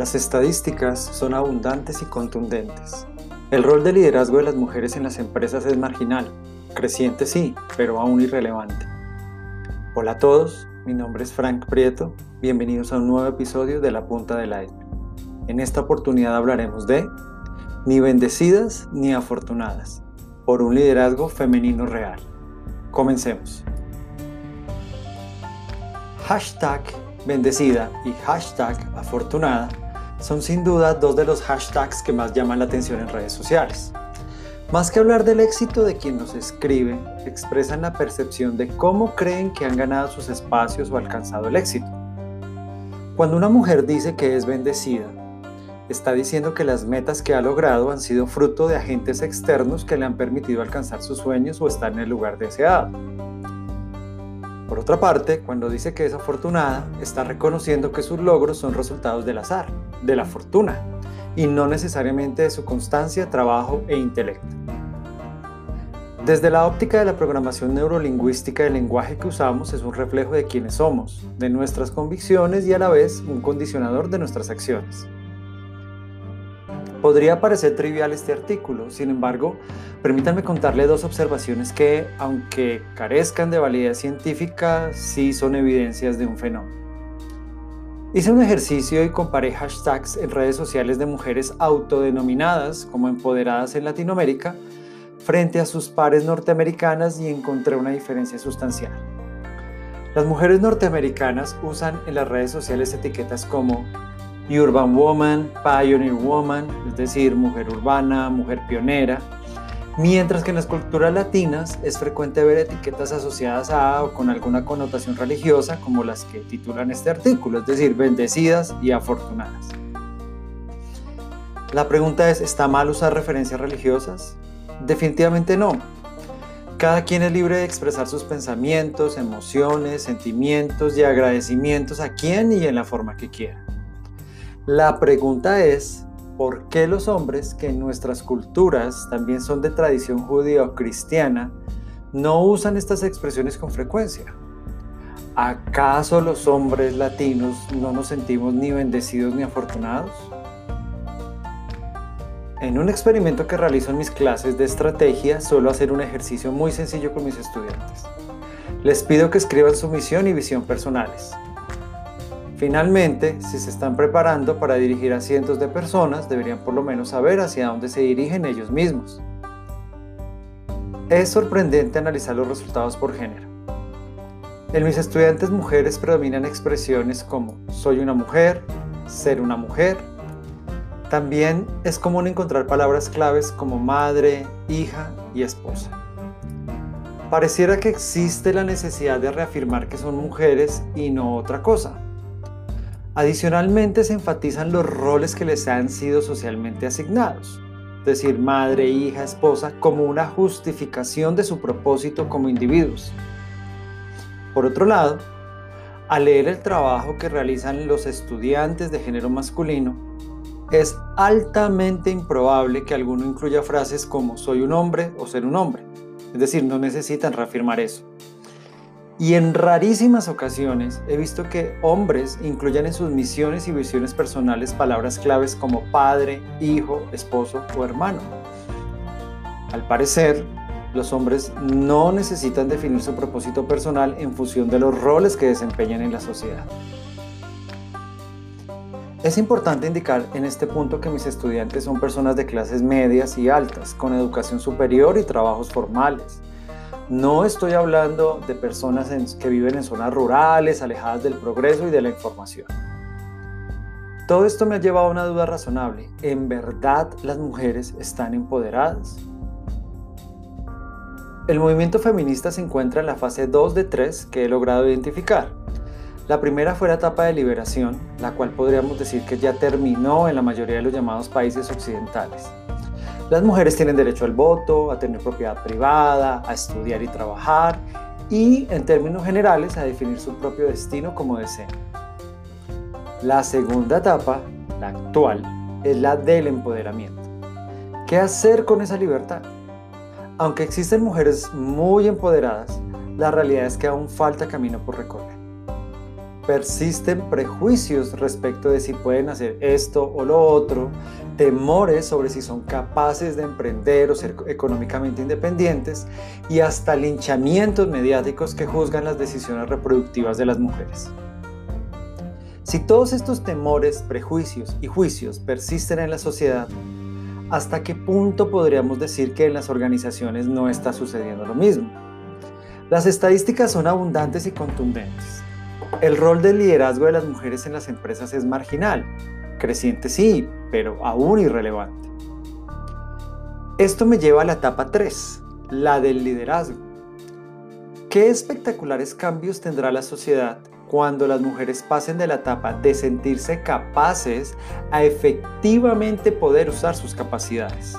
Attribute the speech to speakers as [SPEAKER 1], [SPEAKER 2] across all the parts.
[SPEAKER 1] Las estadísticas son abundantes y contundentes. El rol de liderazgo de las mujeres en las empresas es marginal, creciente sí, pero aún irrelevante. Hola a todos, mi nombre es Frank Prieto, bienvenidos a un nuevo episodio de La Punta del Aire. En esta oportunidad hablaremos de ni bendecidas ni afortunadas, por un liderazgo femenino real. Comencemos. Hashtag bendecida y hashtag afortunada son sin duda dos de los hashtags que más llaman la atención en redes sociales. Más que hablar del éxito de quien nos escribe, expresan la percepción de cómo creen que han ganado sus espacios o alcanzado el éxito. Cuando una mujer dice que es bendecida, está diciendo que las metas que ha logrado han sido fruto de agentes externos que le han permitido alcanzar sus sueños o estar en el lugar deseado. Por otra parte, cuando dice que es afortunada, está reconociendo que sus logros son resultados del azar, de la fortuna, y no necesariamente de su constancia, trabajo e intelecto. Desde la óptica de la programación neurolingüística, el lenguaje que usamos es un reflejo de quiénes somos, de nuestras convicciones y a la vez un condicionador de nuestras acciones. Podría parecer trivial este artículo, sin embargo, permítanme contarle dos observaciones que, aunque carezcan de validez científica, sí son evidencias de un fenómeno. Hice un ejercicio y comparé hashtags en redes sociales de mujeres autodenominadas como empoderadas en Latinoamérica frente a sus pares norteamericanas y encontré una diferencia sustancial. Las mujeres norteamericanas usan en las redes sociales etiquetas como Urban Woman, Pioneer Woman, es decir, mujer urbana, mujer pionera, mientras que en las culturas latinas es frecuente ver etiquetas asociadas a o con alguna connotación religiosa como las que titulan este artículo, es decir, bendecidas y afortunadas. La pregunta es, ¿está mal usar referencias religiosas? Definitivamente no. Cada quien es libre de expresar sus pensamientos, emociones, sentimientos y agradecimientos a quien y en la forma que quiera. La pregunta es, ¿por qué los hombres, que en nuestras culturas también son de tradición judía o cristiana, no usan estas expresiones con frecuencia? ¿Acaso los hombres latinos no nos sentimos ni bendecidos ni afortunados? En un experimento que realizo en mis clases de estrategia, suelo hacer un ejercicio muy sencillo con mis estudiantes. Les pido que escriban su misión y visión personales. Finalmente, si se están preparando para dirigir a cientos de personas, deberían por lo menos saber hacia dónde se dirigen ellos mismos. Es sorprendente analizar los resultados por género. En mis estudiantes mujeres predominan expresiones como soy una mujer, ser una mujer. También es común encontrar palabras claves como madre, hija y esposa. Pareciera que existe la necesidad de reafirmar que son mujeres y no otra cosa. Adicionalmente se enfatizan los roles que les han sido socialmente asignados, es decir, madre, hija, esposa, como una justificación de su propósito como individuos. Por otro lado, al leer el trabajo que realizan los estudiantes de género masculino, es altamente improbable que alguno incluya frases como soy un hombre o ser un hombre. Es decir, no necesitan reafirmar eso. Y en rarísimas ocasiones he visto que hombres incluyan en sus misiones y visiones personales palabras claves como padre, hijo, esposo o hermano. Al parecer, los hombres no necesitan definir su propósito personal en función de los roles que desempeñan en la sociedad. Es importante indicar en este punto que mis estudiantes son personas de clases medias y altas, con educación superior y trabajos formales no estoy hablando de personas que viven en zonas rurales, alejadas del progreso y de la información. Todo esto me ha llevado a una duda razonable. ¿En verdad las mujeres están empoderadas? El movimiento feminista se encuentra en la fase 2 de 3 que he logrado identificar. La primera fue la etapa de liberación, la cual podríamos decir que ya terminó en la mayoría de los llamados países occidentales. Las mujeres tienen derecho al voto, a tener propiedad privada, a estudiar y trabajar y, en términos generales, a definir su propio destino como deseen. La segunda etapa, la actual, es la del empoderamiento. ¿Qué hacer con esa libertad? Aunque existen mujeres muy empoderadas, la realidad es que aún falta camino por recorrer. Persisten prejuicios respecto de si pueden hacer esto o lo otro, temores sobre si son capaces de emprender o ser económicamente independientes y hasta linchamientos mediáticos que juzgan las decisiones reproductivas de las mujeres. Si todos estos temores, prejuicios y juicios persisten en la sociedad, ¿hasta qué punto podríamos decir que en las organizaciones no está sucediendo lo mismo? Las estadísticas son abundantes y contundentes. El rol del liderazgo de las mujeres en las empresas es marginal, creciente sí, pero aún irrelevante. Esto me lleva a la etapa 3, la del liderazgo. ¿Qué espectaculares cambios tendrá la sociedad cuando las mujeres pasen de la etapa de sentirse capaces a efectivamente poder usar sus capacidades?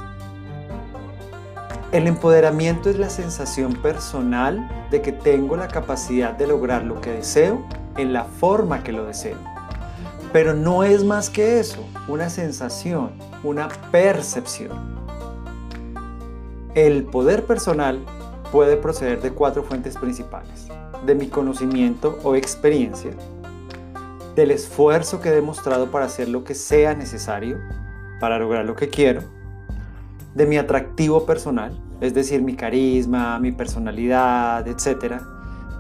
[SPEAKER 1] El empoderamiento es la sensación personal de que tengo la capacidad de lograr lo que deseo en la forma que lo deseo. Pero no es más que eso, una sensación, una percepción. El poder personal puede proceder de cuatro fuentes principales. De mi conocimiento o experiencia, del esfuerzo que he demostrado para hacer lo que sea necesario para lograr lo que quiero, de mi atractivo personal, es decir, mi carisma, mi personalidad, etc.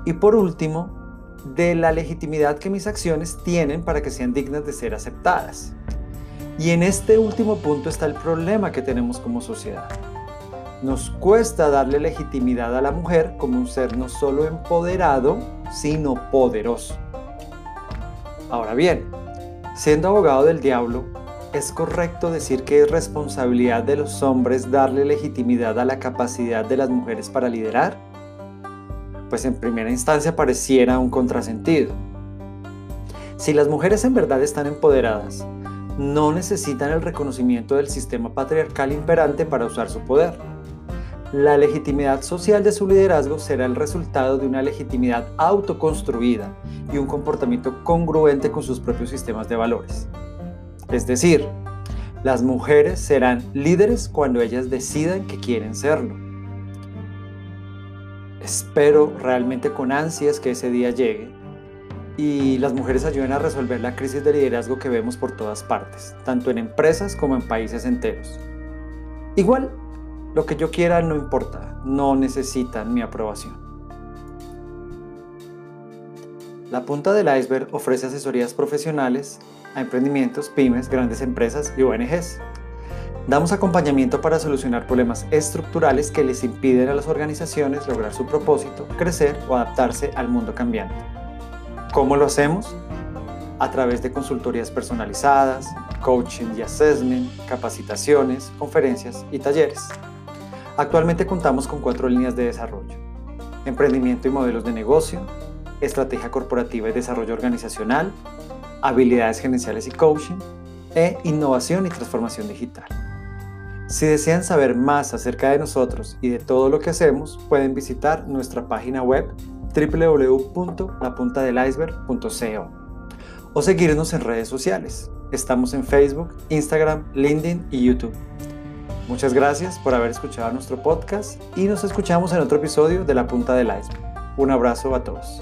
[SPEAKER 1] Y por último, de la legitimidad que mis acciones tienen para que sean dignas de ser aceptadas. Y en este último punto está el problema que tenemos como sociedad. Nos cuesta darle legitimidad a la mujer como un ser no solo empoderado, sino poderoso. Ahora bien, siendo abogado del diablo, ¿es correcto decir que es responsabilidad de los hombres darle legitimidad a la capacidad de las mujeres para liderar? pues en primera instancia pareciera un contrasentido. Si las mujeres en verdad están empoderadas, no necesitan el reconocimiento del sistema patriarcal imperante para usar su poder. La legitimidad social de su liderazgo será el resultado de una legitimidad autoconstruida y un comportamiento congruente con sus propios sistemas de valores. Es decir, las mujeres serán líderes cuando ellas decidan que quieren serlo Espero realmente con ansias que ese día llegue y las mujeres ayuden a resolver la crisis de liderazgo que vemos por todas partes, tanto en empresas como en países enteros. Igual, lo que yo quiera no importa, no necesitan mi aprobación. La punta del iceberg ofrece asesorías profesionales a emprendimientos, pymes, grandes empresas y ONGs Damos acompañamiento para solucionar problemas estructurales que les impiden a las organizaciones lograr su propósito, crecer o adaptarse al mundo cambiante. ¿Cómo lo hacemos? A través de consultorías personalizadas, coaching y assessment, capacitaciones, conferencias y talleres. Actualmente contamos con cuatro líneas de desarrollo. Emprendimiento y modelos de negocio, estrategia corporativa y desarrollo organizacional, habilidades gerenciales y coaching, e innovación y transformación digital. Si desean saber más acerca de nosotros y de todo lo que hacemos, pueden visitar nuestra página web www.lapuntadeliceberg.co o seguirnos en redes sociales. Estamos en Facebook, Instagram, LinkedIn y YouTube. Muchas gracias por haber escuchado nuestro podcast y nos escuchamos en otro episodio de La Punta del Iceberg. Un abrazo a todos.